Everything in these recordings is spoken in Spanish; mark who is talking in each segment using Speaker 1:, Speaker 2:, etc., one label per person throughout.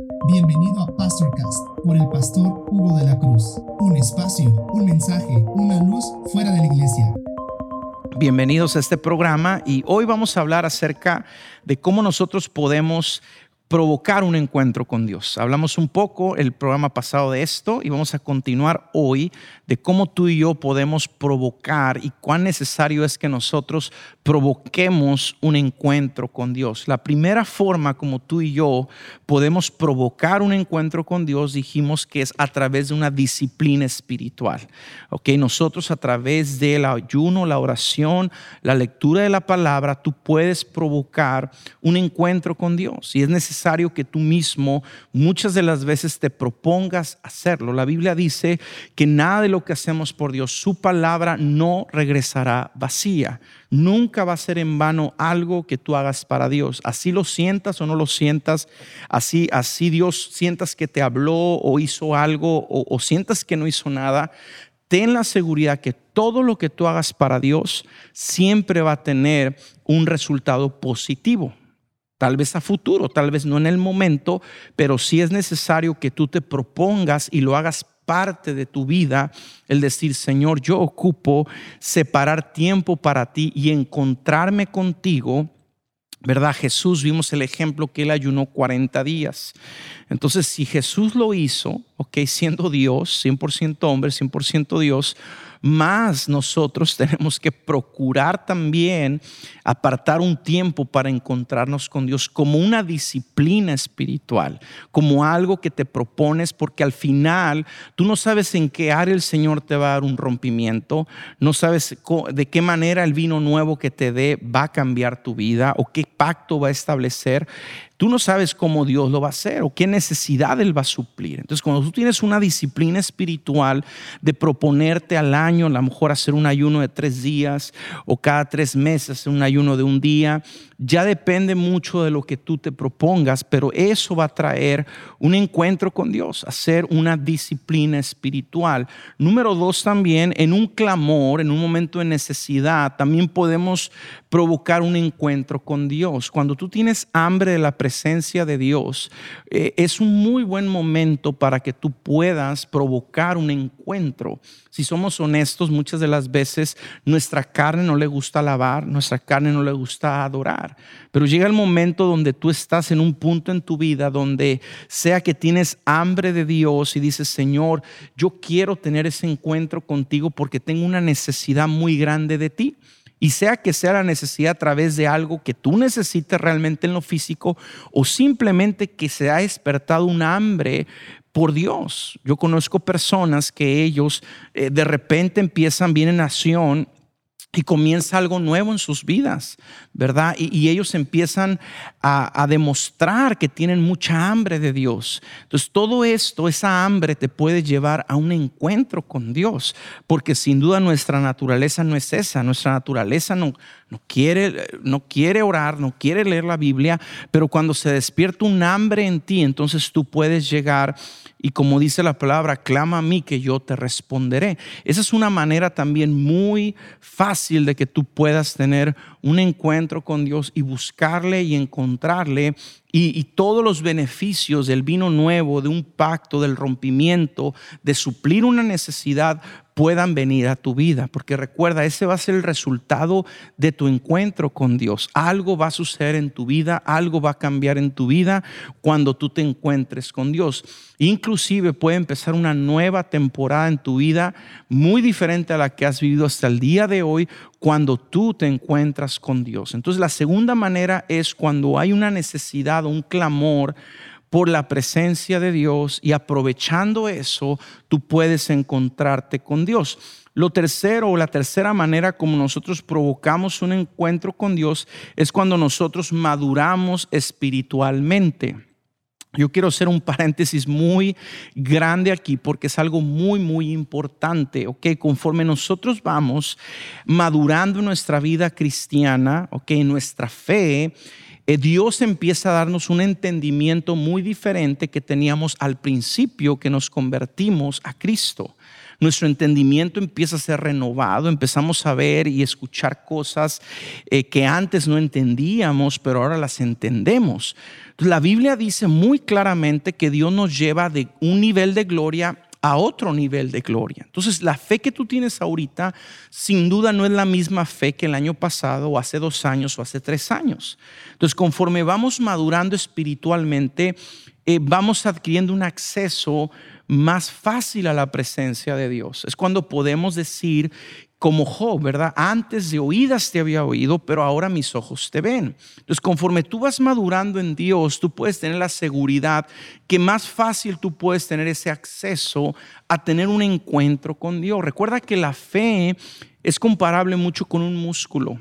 Speaker 1: Bienvenido a Pastorcast por el pastor Hugo de la Cruz. Un espacio, un mensaje, una luz fuera de la iglesia.
Speaker 2: Bienvenidos a este programa y hoy vamos a hablar acerca de cómo nosotros podemos provocar un encuentro con Dios. Hablamos un poco el programa pasado de esto y vamos a continuar hoy de cómo tú y yo podemos provocar y cuán necesario es que nosotros provoquemos un encuentro con Dios. La primera forma como tú y yo podemos provocar un encuentro con Dios dijimos que es a través de una disciplina espiritual. ¿Ok? Nosotros a través del ayuno, la oración, la lectura de la palabra, tú puedes provocar un encuentro con Dios y es necesario que tú mismo muchas de las veces te propongas hacerlo. La Biblia dice que nada de lo que hacemos por Dios, su palabra no regresará vacía. Nunca va a ser en vano algo que tú hagas para Dios. Así lo sientas o no lo sientas, así, así Dios sientas que te habló o hizo algo o, o sientas que no hizo nada, ten la seguridad que todo lo que tú hagas para Dios siempre va a tener un resultado positivo tal vez a futuro, tal vez no en el momento, pero sí es necesario que tú te propongas y lo hagas parte de tu vida, el decir, Señor, yo ocupo separar tiempo para ti y encontrarme contigo. ¿Verdad? Jesús, vimos el ejemplo que él ayunó 40 días. Entonces, si Jesús lo hizo, ok, siendo Dios, 100% hombre, 100% Dios, más nosotros tenemos que procurar también apartar un tiempo para encontrarnos con Dios como una disciplina espiritual, como algo que te propones, porque al final tú no sabes en qué área el Señor te va a dar un rompimiento, no sabes de qué manera el vino nuevo que te dé va a cambiar tu vida o qué pacto va a establecer. Tú no sabes cómo Dios lo va a hacer o qué necesidad Él va a suplir. Entonces, cuando tú tienes una disciplina espiritual de proponerte al año, a lo mejor hacer un ayuno de tres días o cada tres meses hacer un ayuno de un día, ya depende mucho de lo que tú te propongas, pero eso va a traer un encuentro con Dios, hacer una disciplina espiritual. Número dos, también en un clamor, en un momento de necesidad, también podemos provocar un encuentro con Dios. Cuando tú tienes hambre de la presencia de Dios, eh, es un muy buen momento para que tú puedas provocar un encuentro. Si somos honestos, muchas de las veces nuestra carne no le gusta alabar, nuestra carne no le gusta adorar. Pero llega el momento donde tú estás en un punto en tu vida donde sea que tienes hambre de Dios y dices, Señor, yo quiero tener ese encuentro contigo porque tengo una necesidad muy grande de ti. Y sea que sea la necesidad a través de algo que tú necesites realmente en lo físico o simplemente que se ha despertado un hambre por Dios. Yo conozco personas que ellos eh, de repente empiezan, bien en acción y comienza algo nuevo en sus vidas, ¿verdad? Y, ellos empiezan a, a, demostrar que tienen mucha hambre de Dios. Entonces, todo esto, esa hambre te puede llevar a un encuentro con Dios, porque sin duda nuestra naturaleza no es esa, nuestra naturaleza no, no quiere, no quiere orar, no quiere leer la Biblia, pero cuando se despierta un hambre en ti, entonces tú puedes llegar y como dice la palabra, clama a mí que yo te responderé. Esa es una manera también muy fácil de que tú puedas tener un encuentro con Dios y buscarle y encontrarle y, todos los beneficios del vino nuevo, de un pacto, del rompimiento, de suplir una necesidad, puedan venir a tu vida. Porque recuerda, ese va a ser el resultado de tu encuentro con Dios. Algo va a suceder en tu vida, algo va a cambiar en tu vida cuando tú te encuentres con Dios. Inclusive puede empezar una nueva temporada en tu vida muy diferente a la que has vivido hasta el día de hoy cuando tú te encuentras con Dios. Entonces la segunda manera es cuando hay una necesidad, un clamor por la presencia de Dios y aprovechando eso, tú puedes encontrarte con Dios. Lo tercero o la tercera manera como nosotros provocamos un encuentro con Dios es cuando nosotros maduramos espiritualmente. Yo quiero hacer un paréntesis muy grande aquí porque es algo muy, muy importante, ¿ok? Conforme nosotros vamos madurando nuestra vida cristiana, ¿ok? Nuestra fe, eh, Dios empieza a darnos un entendimiento muy diferente que teníamos al principio que nos convertimos a Cristo. Nuestro entendimiento empieza a ser renovado, empezamos a ver y escuchar cosas eh, que antes no entendíamos, pero ahora las entendemos. la Biblia dice muy claramente que Dios nos lleva de un nivel de gloria a otro nivel de gloria. Entonces, la fe que tú tienes ahorita, sin duda no es la misma fe que el año pasado, o hace dos años, o hace tres años. Entonces, conforme vamos madurando espiritualmente, eh, vamos adquiriendo un acceso más fácil a la presencia de Dios. Es cuando podemos decir como Job, ¿verdad? Antes de oídas te había oído, pero ahora mis ojos te ven. Entonces, conforme tú vas madurando en Dios, tú puedes tener la seguridad que más fácil tú puedes tener ese acceso a tener un encuentro con Dios. Recuerda que la fe es comparable mucho con un músculo.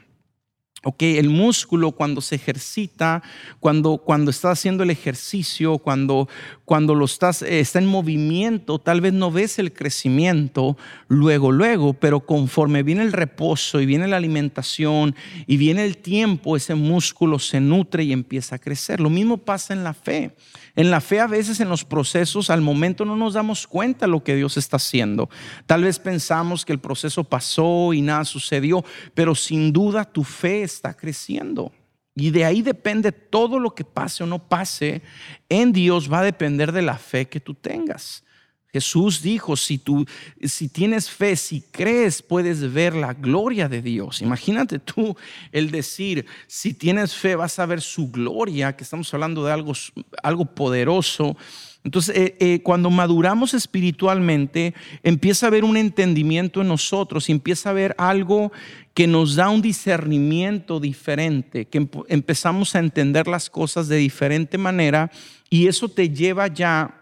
Speaker 2: Ok, el músculo cuando se ejercita, cuando, cuando está haciendo el ejercicio, cuando, cuando lo estás, eh, está en movimiento, tal vez no ves el crecimiento luego, luego, pero conforme viene el reposo y viene la alimentación y viene el tiempo, ese músculo se nutre y empieza a crecer. Lo mismo pasa en la fe. En la fe a veces en los procesos al momento no nos damos cuenta lo que Dios está haciendo. Tal vez pensamos que el proceso pasó y nada sucedió, pero sin duda tu fe está creciendo. Y de ahí depende todo lo que pase o no pase en Dios, va a depender de la fe que tú tengas. Jesús dijo, si tú si tienes fe, si crees, puedes ver la gloria de Dios. Imagínate tú el decir, si tienes fe vas a ver su gloria, que estamos hablando de algo, algo poderoso. Entonces, eh, eh, cuando maduramos espiritualmente, empieza a haber un entendimiento en nosotros empieza a haber algo que nos da un discernimiento diferente, que empezamos a entender las cosas de diferente manera y eso te lleva ya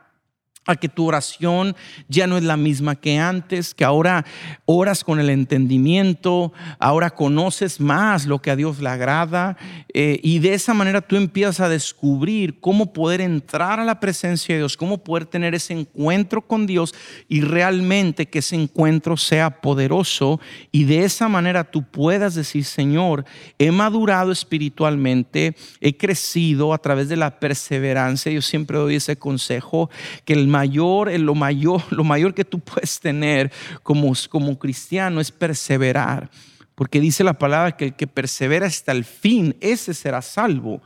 Speaker 2: a que tu oración ya no es la misma que antes, que ahora oras con el entendimiento, ahora conoces más lo que a Dios le agrada eh, y de esa manera tú empiezas a descubrir cómo poder entrar a la presencia de Dios, cómo poder tener ese encuentro con Dios y realmente que ese encuentro sea poderoso y de esa manera tú puedas decir, Señor, he madurado espiritualmente, he crecido a través de la perseverancia. Yo siempre doy ese consejo que el mayor, lo mayor, lo mayor que tú puedes tener como, como cristiano es perseverar. Porque dice la palabra que el que persevera hasta el fin, ese será salvo.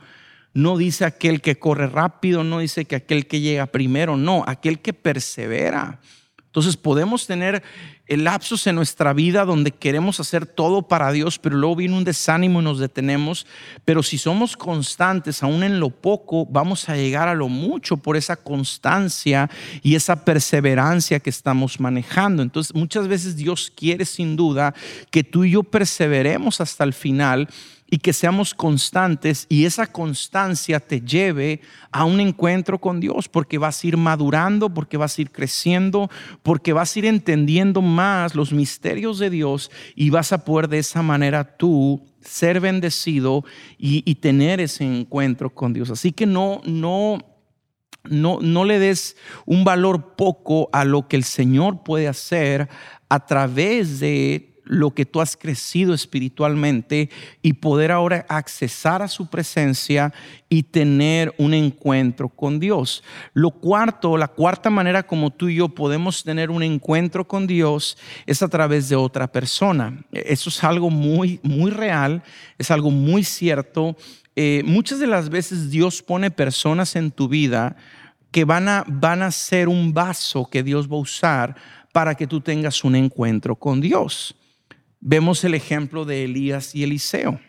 Speaker 2: No dice aquel que corre rápido, no dice que aquel que llega primero, no, aquel que persevera. Entonces podemos tener lapsos en nuestra vida donde queremos hacer todo para Dios, pero luego viene un desánimo y nos detenemos. Pero si somos constantes, aún en lo poco, vamos a llegar a lo mucho por esa constancia y esa perseverancia que estamos manejando. Entonces muchas veces Dios quiere sin duda que tú y yo perseveremos hasta el final y que seamos constantes y esa constancia te lleve a un encuentro con Dios, porque vas a ir madurando, porque vas a ir creciendo, porque vas a ir entendiendo más los misterios de Dios y vas a poder de esa manera tú ser bendecido y, tener ese encuentro con Dios. Así que no, no, no, no le des un valor poco a lo que el Señor puede hacer a través de lo que tú has crecido espiritualmente y poder ahora accesar a su presencia y tener un encuentro con Dios. Lo cuarto, la cuarta manera como tú y yo podemos tener un encuentro con Dios es a través de otra persona. Eso es algo muy, muy real, es algo muy cierto. Eh, muchas de las veces Dios pone personas en tu vida que van a, van a ser un vaso que Dios va a usar para que tú tengas un encuentro con Dios. Vemos el ejemplo de Elías y Eliseo.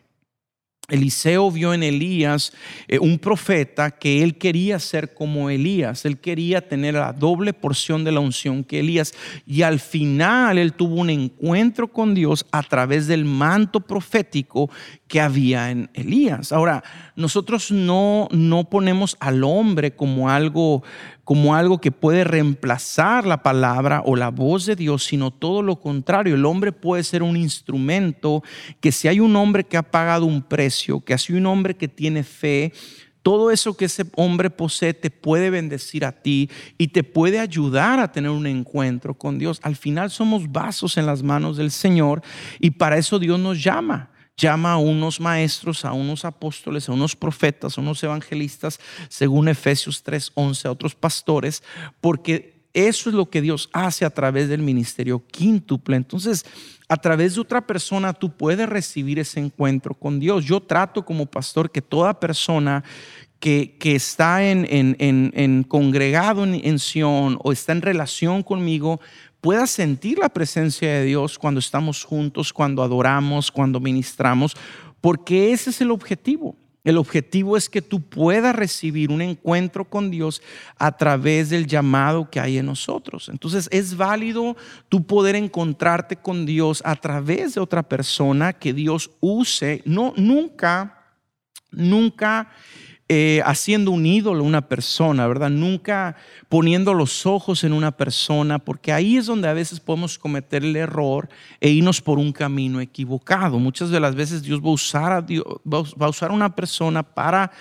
Speaker 2: Eliseo vio en Elías eh, un profeta que él quería ser como Elías, él quería tener la doble porción de la unción que Elías y al final él tuvo un encuentro con Dios a través del manto profético que había en Elías. Ahora, nosotros no, no ponemos al hombre como algo como algo que puede reemplazar la palabra o la voz de Dios, sino todo lo contrario. El hombre puede ser un instrumento que si hay un hombre que ha pagado un precio, que si hay un hombre que tiene fe, todo eso que ese hombre posee te puede bendecir a ti y te puede ayudar a tener un encuentro con Dios. Al final somos vasos en las manos del Señor y para eso Dios nos llama llama a unos maestros, a unos apóstoles, a unos profetas, a unos evangelistas, según Efesios 3:11, a otros pastores, porque eso es lo que Dios hace a través del ministerio quíntuple. Entonces, a través de otra persona tú puedes recibir ese encuentro con Dios. Yo trato como pastor que toda persona que, está en, en, congregado en, en Sion o está en relación conmigo pueda sentir la presencia de Dios cuando estamos juntos, cuando adoramos, cuando ministramos, porque ese es el objetivo. El objetivo es que tú puedas recibir un encuentro con Dios a través del llamado que hay en nosotros. Entonces es válido tú poder encontrarte con Dios a través de otra persona que Dios use. No, nunca, nunca eh, haciendo un ídolo una persona, ¿verdad? Nunca poniendo los ojos en una persona, porque ahí es donde a veces podemos cometer el error e irnos por un camino equivocado. Muchas de las veces Dios va a usar a, Dios, va a usar una persona para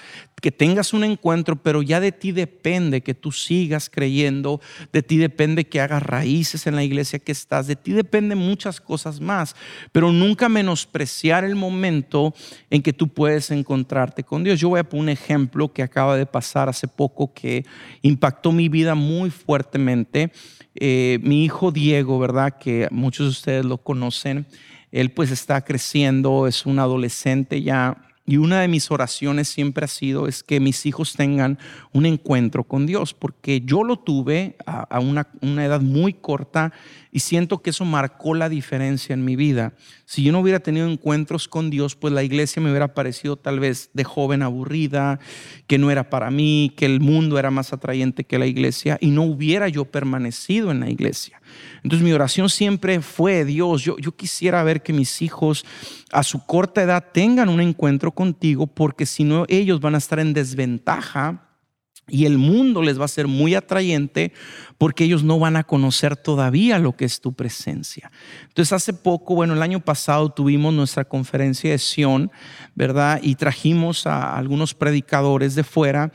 Speaker 2: que tengas un encuentro, pero ya de ti depende que tú sigas creyendo, de ti depende que hagas raíces en la iglesia que estás, de ti depende muchas cosas más, pero nunca menospreciar el momento en que tú puedes encontrarte con Dios. Yo voy a poner un ejemplo que acaba de pasar hace poco que impactó mi vida muy fuertemente. Eh, mi hijo Diego, ¿verdad? Que muchos de ustedes lo conocen. Él pues está creciendo, es un adolescente ya y una de mis oraciones siempre ha sido es que mis hijos tengan un encuentro con Dios, porque yo lo tuve a, una, una, edad muy corta y siento que eso marcó la diferencia en mi vida. Si yo no hubiera tenido encuentros con Dios, pues la iglesia me hubiera parecido tal vez de joven aburrida, que no era para mí, que el mundo era más atrayente que la iglesia y no hubiera yo permanecido en la iglesia. Entonces mi oración siempre fue, Dios, yo, yo quisiera ver que mis hijos a su corta edad tengan un encuentro contigo, porque si no ellos van a estar en desventaja y el mundo les va a ser muy atrayente porque ellos no van a conocer todavía lo que es tu presencia. Entonces, hace poco, bueno, el año pasado tuvimos nuestra conferencia de Sion, ¿verdad? Y trajimos a algunos predicadores de fuera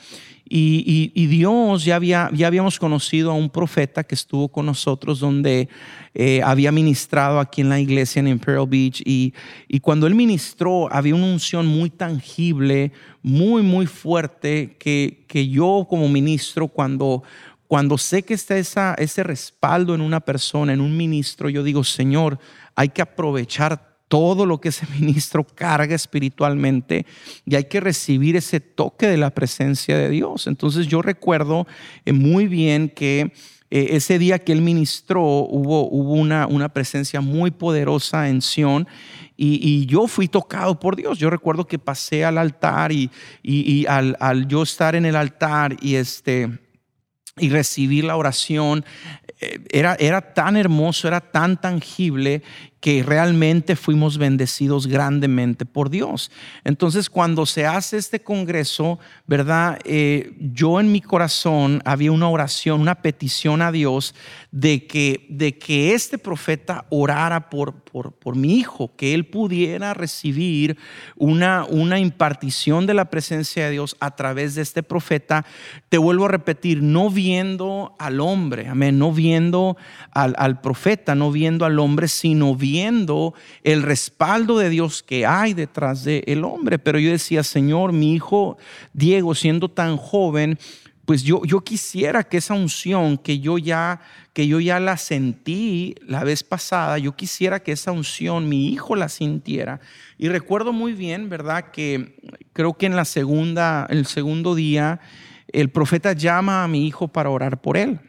Speaker 2: y, Dios ya, había, ya habíamos conocido a un profeta que estuvo con nosotros donde eh, había ministrado aquí en la iglesia en Imperial Beach y, y, cuando él ministró había una unción muy tangible, muy, muy fuerte que, que yo como ministro cuando, cuando sé que está esa, ese respaldo en una persona, en un ministro, yo digo, Señor, hay que aprovechar todo lo que ese ministro carga espiritualmente y hay que recibir ese toque de la presencia de Dios. Entonces yo recuerdo eh, muy bien que eh, ese día que él ministró hubo, una, presencia muy poderosa en Sion y, yo fui tocado por Dios. Yo recuerdo que pasé al altar y, y, al, al, yo estar en el altar y este y recibir la oración, eh, era, era tan hermoso, era tan tangible que realmente fuimos bendecidos grandemente por Dios. Entonces, cuando se hace este congreso, ¿verdad? Eh, yo en mi corazón había una oración, una petición a Dios de que, de que este profeta orara por, por, por mi hijo, que él pudiera recibir una, una impartición de la presencia de Dios a través de este profeta. Te vuelvo a repetir, no viendo al hombre, amén, no viendo al, al profeta, no viendo al hombre, sino viendo viendo el respaldo de Dios que hay detrás del el hombre. Pero yo decía, Señor, mi hijo Diego, siendo tan joven, pues yo, yo quisiera que esa unción que yo ya que yo ya la sentí la vez pasada, yo quisiera que esa unción mi hijo la sintiera. Y recuerdo muy bien, ¿verdad? Que creo que en la segunda, el segundo día, el profeta llama a mi hijo para orar por él.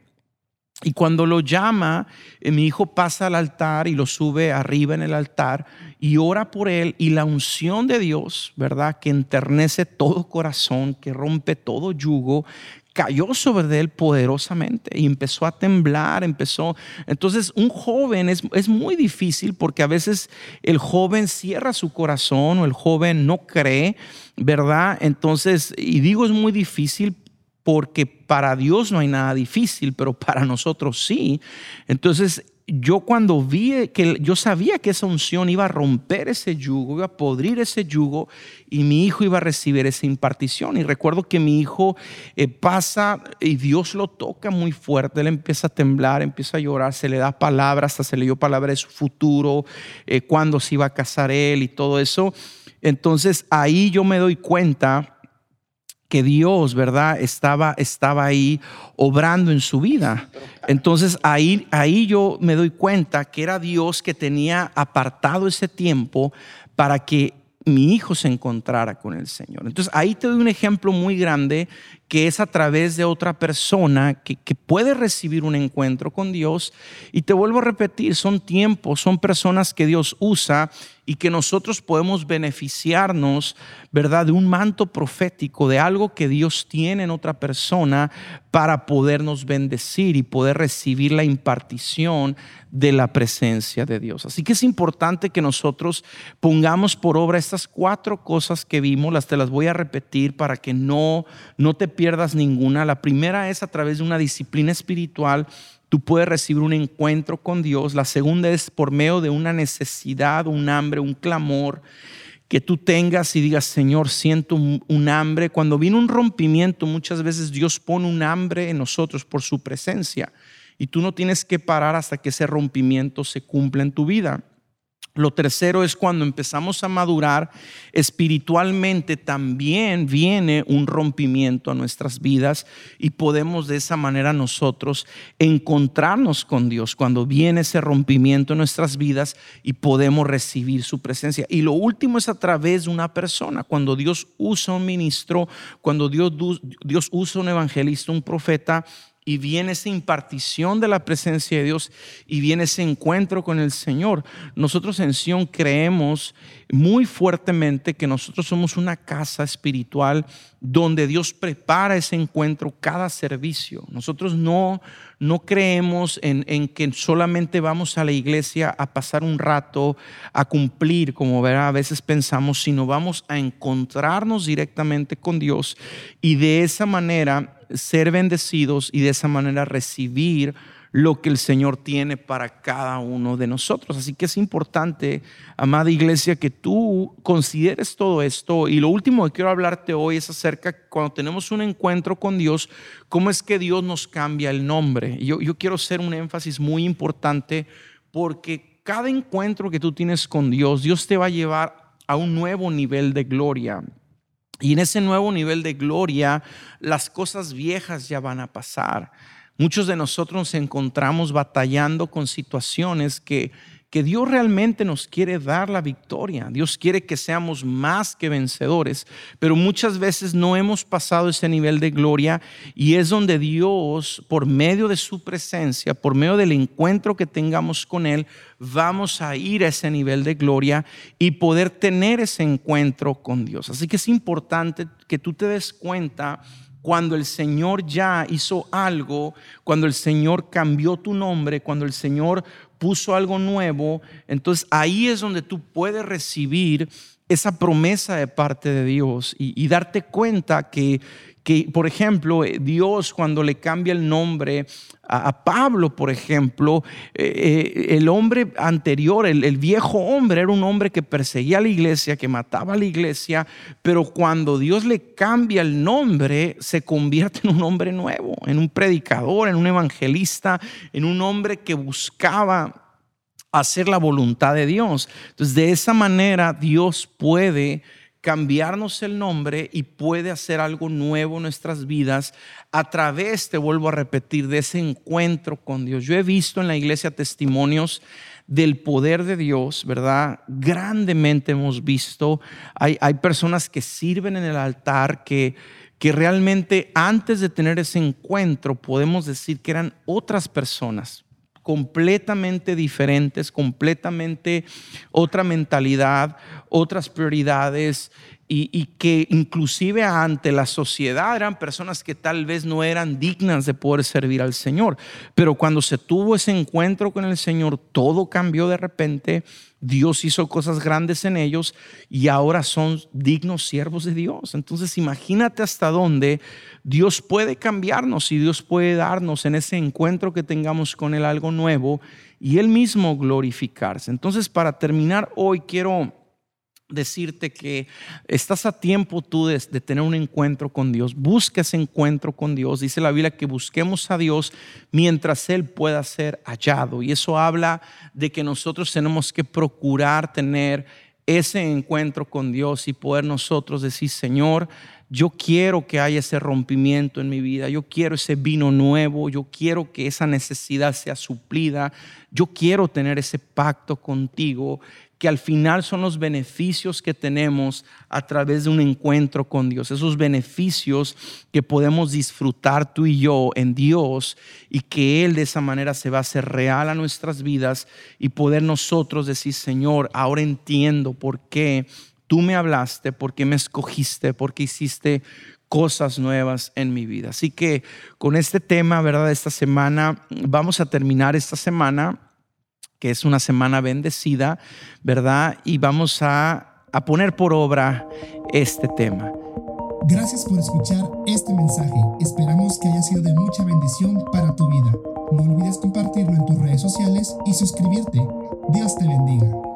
Speaker 2: Y cuando lo llama, eh, mi hijo pasa al altar y lo sube arriba en el altar y ora por él y la unción de Dios, ¿verdad? Que enternece todo corazón, que rompe todo yugo, cayó sobre él poderosamente y empezó a temblar, empezó. Entonces, un joven es, es, muy difícil porque a veces el joven cierra su corazón o el joven no cree, ¿verdad? Entonces, y digo es muy difícil porque para Dios no hay nada difícil, pero para nosotros sí. Entonces, yo cuando vi que yo sabía que esa unción iba a romper ese yugo, iba a podrir ese yugo y mi hijo iba a recibir esa impartición. Y recuerdo que mi hijo eh, pasa y Dios lo toca muy fuerte, él empieza a temblar, empieza a llorar, se le da palabras, hasta se le dio palabra de su futuro, eh, cuándo se iba a casar él y todo eso. Entonces ahí yo me doy cuenta que Dios, ¿verdad? Estaba, estaba ahí obrando en su vida. Entonces ahí, ahí yo me doy cuenta que era Dios que tenía apartado ese tiempo para que mi hijo se encontrara con el Señor. Entonces ahí te doy un ejemplo muy grande que es a través de otra persona que, que, puede recibir un encuentro con Dios. Y te vuelvo a repetir, son tiempos, son personas que Dios usa y que nosotros podemos beneficiarnos, ¿verdad? De un manto profético, de algo que Dios tiene en otra persona para podernos bendecir y poder recibir la impartición de la presencia de Dios. Así que es importante que nosotros pongamos por obra estas cuatro cosas que vimos, las te las voy a repetir para que no, no te pierdas ninguna. La primera es a través de una disciplina espiritual tú puedes recibir un encuentro con Dios. La segunda es por medio de una necesidad, un hambre, un clamor que tú tengas y digas, Señor, siento un, hambre. Cuando viene un rompimiento, muchas veces Dios pone un hambre en nosotros por su presencia y tú no tienes que parar hasta que ese rompimiento se cumpla en tu vida. Lo tercero es cuando empezamos a madurar espiritualmente, también viene un rompimiento a nuestras vidas y podemos de esa manera nosotros encontrarnos con Dios cuando viene ese rompimiento en nuestras vidas y podemos recibir su presencia. Y lo último es a través de una persona, cuando Dios usa un ministro, cuando Dios, Dios usa un evangelista, un profeta, y viene esa impartición de la presencia de Dios y viene ese encuentro con el Señor. Nosotros en Sion creemos muy fuertemente que nosotros somos una casa espiritual donde Dios prepara ese encuentro cada servicio. Nosotros no, no creemos en, en que solamente vamos a la iglesia a pasar un rato, a cumplir, como a veces pensamos, sino vamos a encontrarnos directamente con Dios y de esa manera ser bendecidos y de esa manera recibir lo que el Señor tiene para cada uno de nosotros. Así que es importante, amada iglesia, que tú consideres todo esto. Y lo último que quiero hablarte hoy es acerca, cuando tenemos un encuentro con Dios, cómo es que Dios nos cambia el nombre. Yo, yo quiero hacer un énfasis muy importante porque cada encuentro que tú tienes con Dios, Dios te va a llevar a un nuevo nivel de gloria. Y en ese nuevo nivel de gloria, las cosas viejas ya van a pasar. Muchos de nosotros nos encontramos batallando con situaciones que que Dios realmente nos quiere dar la victoria. Dios quiere que seamos más que vencedores, pero muchas veces no hemos pasado ese nivel de gloria y es donde Dios, por medio de su presencia, por medio del encuentro que tengamos con Él, vamos a ir a ese nivel de gloria y poder tener ese encuentro con Dios. Así que es importante que tú te des cuenta cuando el Señor ya hizo algo, cuando el Señor cambió tu nombre, cuando el Señor puso algo nuevo, entonces ahí es donde tú puedes recibir esa promesa de parte de Dios y, darte cuenta que, que, por ejemplo, eh, Dios cuando le cambia el nombre a, Pablo, por ejemplo, eh, eh, el hombre anterior, el, el, viejo hombre, era un hombre que perseguía a la iglesia, que mataba a la iglesia, pero cuando Dios le cambia el nombre, se convierte en un hombre nuevo, en un predicador, en un evangelista, en un hombre que buscaba hacer la voluntad de Dios. Entonces, de esa manera Dios puede cambiarnos el nombre y puede hacer algo nuevo en nuestras vidas a través, te vuelvo a repetir, de ese encuentro con Dios. Yo he visto en la iglesia testimonios del poder de Dios, ¿verdad? Grandemente hemos visto, hay, hay personas que sirven en el altar, que, que realmente antes de tener ese encuentro podemos decir que eran otras personas, completamente diferentes, completamente otra mentalidad, otras prioridades y, que inclusive ante la sociedad eran personas que tal vez no eran dignas de poder servir al Señor. Pero cuando se tuvo ese encuentro con el Señor, todo cambió de repente. Dios hizo cosas grandes en ellos y ahora son dignos siervos de Dios. Entonces imagínate hasta dónde Dios puede cambiarnos y Dios puede darnos en ese encuentro que tengamos con Él algo nuevo y Él mismo glorificarse. Entonces para terminar hoy quiero decirte que estás a tiempo tú de, tener un encuentro con Dios. Busca ese encuentro con Dios. Dice la Biblia que busquemos a Dios mientras Él pueda ser hallado. Y eso habla de que nosotros tenemos que procurar tener ese encuentro con Dios y poder nosotros decir, Señor, yo quiero que haya ese rompimiento en mi vida, yo quiero ese vino nuevo, yo quiero que esa necesidad sea suplida, yo quiero tener ese pacto contigo que al final son los beneficios que tenemos a través de un encuentro con Dios, esos beneficios que podemos disfrutar tú y yo en Dios y que Él de esa manera se va a hacer real a nuestras vidas y poder nosotros decir, Señor, ahora entiendo por qué tú me hablaste, por qué me escogiste, por qué hiciste cosas nuevas en mi vida. Así que con este tema, ¿verdad? Esta semana, vamos a terminar esta semana que es una semana bendecida, ¿verdad? Y vamos a, a poner por obra este tema.
Speaker 1: Gracias por escuchar este mensaje. Esperamos que haya sido de mucha bendición para tu vida. No olvides compartirlo en tus redes sociales y suscribirte. Dios te bendiga.